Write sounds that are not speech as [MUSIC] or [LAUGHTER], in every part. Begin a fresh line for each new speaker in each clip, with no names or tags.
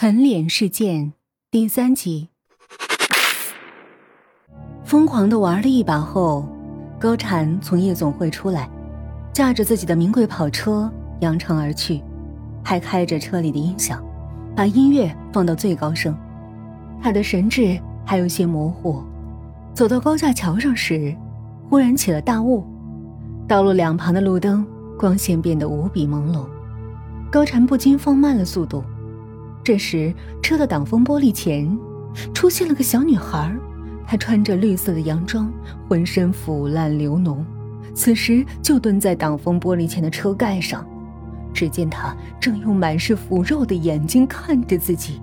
啃脸事件第三集。疯狂的玩了一把后，高蝉从夜总会出来，驾着自己的名贵跑车扬长而去，还开着车里的音响，把音乐放到最高声。他的神智还有些模糊，走到高架桥上时，忽然起了大雾，道路两旁的路灯光线变得无比朦胧，高蝉不禁放慢了速度。这时，车的挡风玻璃前出现了个小女孩，她穿着绿色的洋装，浑身腐烂流脓，此时就蹲在挡风玻璃前的车盖上。只见她正用满是腐肉的眼睛看着自己。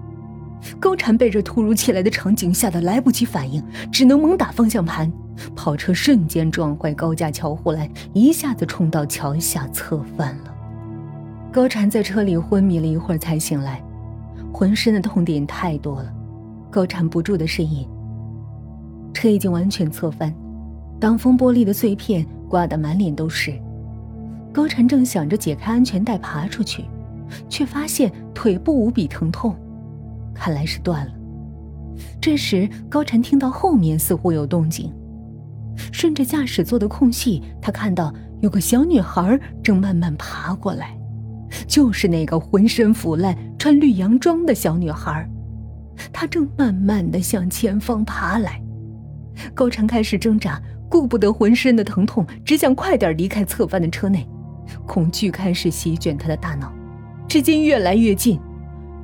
高蝉被这突如其来的场景吓得来不及反应，只能猛打方向盘，跑车瞬间撞坏高架桥护栏，一下子冲到桥下侧翻了。高蝉在车里昏迷了一会儿才醒来。浑身的痛点太多了，高缠不住的呻吟。车已经完全侧翻，挡风玻璃的碎片刮得满脸都是。高蝉正想着解开安全带爬出去，却发现腿部无比疼痛，看来是断了。这时，高蝉听到后面似乎有动静，顺着驾驶座的空隙，他看到有个小女孩正慢慢爬过来。就是那个浑身腐烂、穿绿洋装的小女孩，她正慢慢的向前方爬来。高蝉开始挣扎，顾不得浑身的疼痛，只想快点离开侧翻的车内。恐惧开始席卷他的大脑，只见越来越近。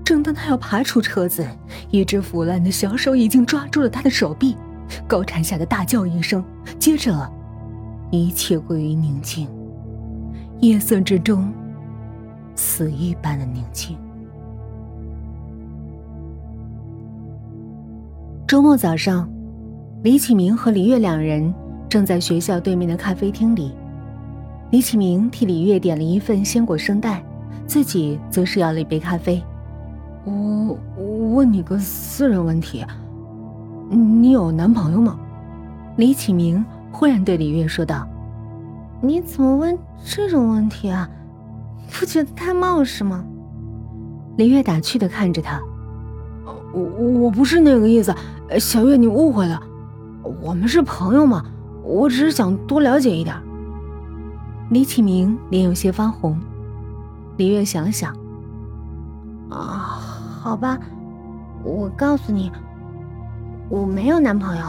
正当他要爬出车子，一只腐烂的小手已经抓住了他的手臂。高蝉吓得大叫一声，接着，一切归于宁静。夜色之中。死一般的宁静。周末早上，李启明和李月两人正在学校对面的咖啡厅里。李启明替李月点了一份鲜果生蛋，自己则是要了一杯咖啡。
我问你个私人问题，你有男朋友吗？
李启明忽然对李月说道：“
你怎么问这种问题啊？”不觉得太冒失吗？
李月打趣的看着他，
我我不是那个意思，小月你误会了，我们是朋友嘛，我只是想多了解一点。
李启明脸有些发红，李月想了想，
啊，好吧，我告诉你，我没有男朋友，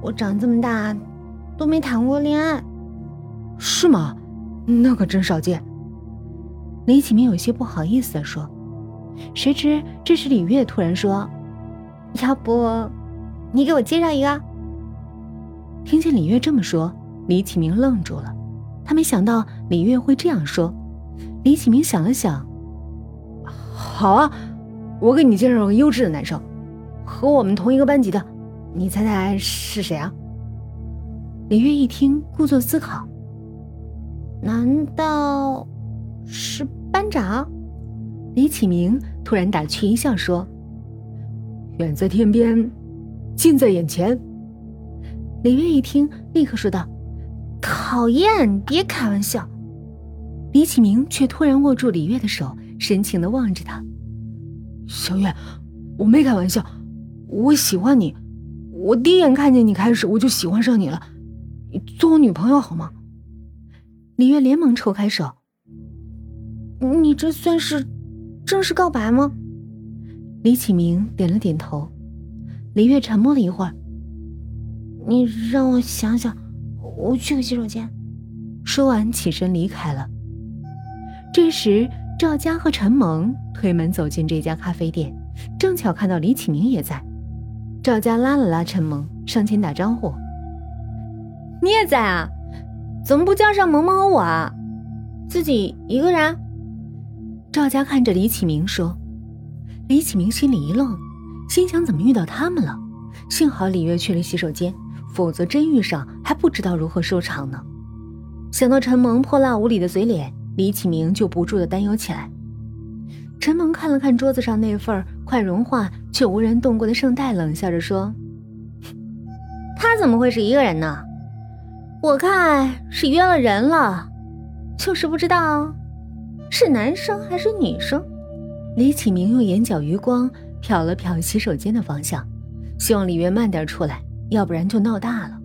我长这么大都没谈过恋爱，
是吗？那可真少见。
李启明有些不好意思的说：“谁知这时李月突然说，
要不你给我介绍一个。”
听见李月这么说，李启明愣住了。他没想到李月会这样说。李启明想了想：“
好啊，我给你介绍个优质的男生，和我们同一个班级的，你猜猜是谁啊？”
李月一听，故作思考：“
难道是？”班长，
李启明突然打趣一笑说：“
远在天边，近在眼前。”
李月一听，立刻说道：“
讨厌，别开玩笑。”
李启明却突然握住李月的手，深情的望着她：“
小月，我没开玩笑，我喜欢你，我第一眼看见你开始我就喜欢上你了，你做我女朋友好吗？”
李月连忙抽开手。
你这算是正式告白吗？
李启明点了点头。李月沉默了一会儿，
你让我想想，我去个洗手间。
说完起身离开了。这时，赵佳和陈萌推门走进这家咖啡店，正巧看到李启明也在。赵佳拉了拉陈萌，上前打招呼：“
你也在啊？怎么不叫上萌萌和我啊？自己一个人？”
赵家看着李启明说：“李启明心里一愣，心想怎么遇到他们了？幸好李月去了洗手间，否则真遇上还不知道如何收场呢。”想到陈萌泼辣无礼的嘴脸，李启明就不住的担忧起来。陈萌看了看桌子上那份快融化却无人动过的圣代，冷笑着说：“
他怎么会是一个人呢？我看是约了人了，就是不知道。”是男生还是女生？
李启明用眼角余光瞟了瞟洗手间的方向，希望李月慢点出来，要不然就闹大了，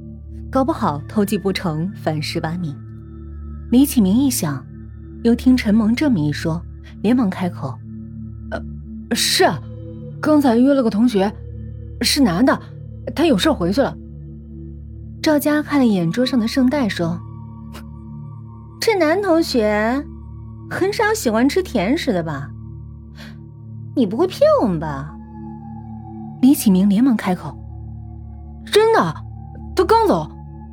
搞不好偷鸡不成反蚀把米。李启明一想，又听陈萌这么一说，连忙开口：“
呃，是，刚才约了个同学，是男的，他有事回去了。”
赵佳看了一眼桌上的圣代，说：“ [LAUGHS]
这男同学，很少喜欢吃甜食的吧？你不会骗我们吧？”
李启明连忙开口：“
真的，他刚走，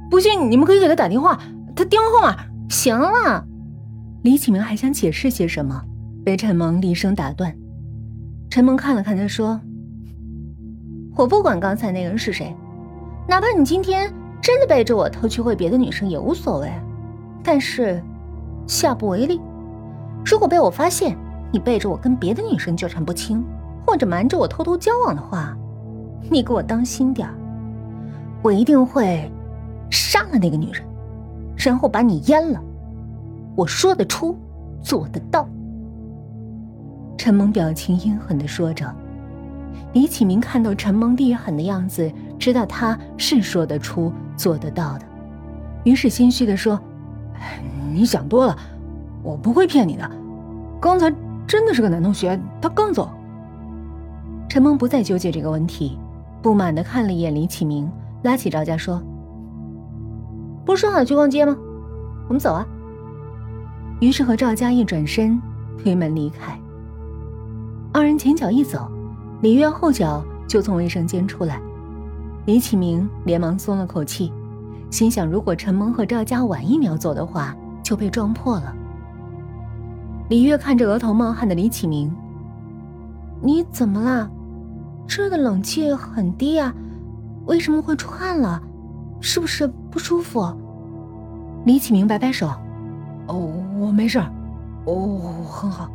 不信你们可以给他打电话，他电话号码。”
行了，
李启明还想解释些什么，被陈萌厉声打断。陈萌看了看他，说：“
我不管刚才那个人是谁，哪怕你今天真的背着我偷去会别的女生也无所谓。但是，下不为例。如果被我发现你背着我跟别的女生纠缠不清，或者瞒着我偷偷交往的话，你给我当心点我一定会杀了那个女人。”然后把你阉了，我说得出，做得到。
陈萌表情阴狠的说着，李启明看到陈萌厉狠的样子，知道他是说得出、做得到的，于是心虚的说：“
你想多了，我不会骗你的。刚才真的是个男同学，他刚走。”
陈萌不再纠结这个问题，不满的看了一眼李启明，拉起赵家说。
不是说好去逛街吗？我们走啊！
于是和赵佳一转身推门离开。二人前脚一走，李月后脚就从卫生间出来。李启明连忙松了口气，心想：如果陈萌和赵佳晚一秒走的话，就被撞破了。李月看着额头冒汗的李启明：“
你怎么了？这的冷气很低啊，为什么会出汗了？”是不是不舒服？
李启明摆摆手：“
哦，我没事，哦，很好。”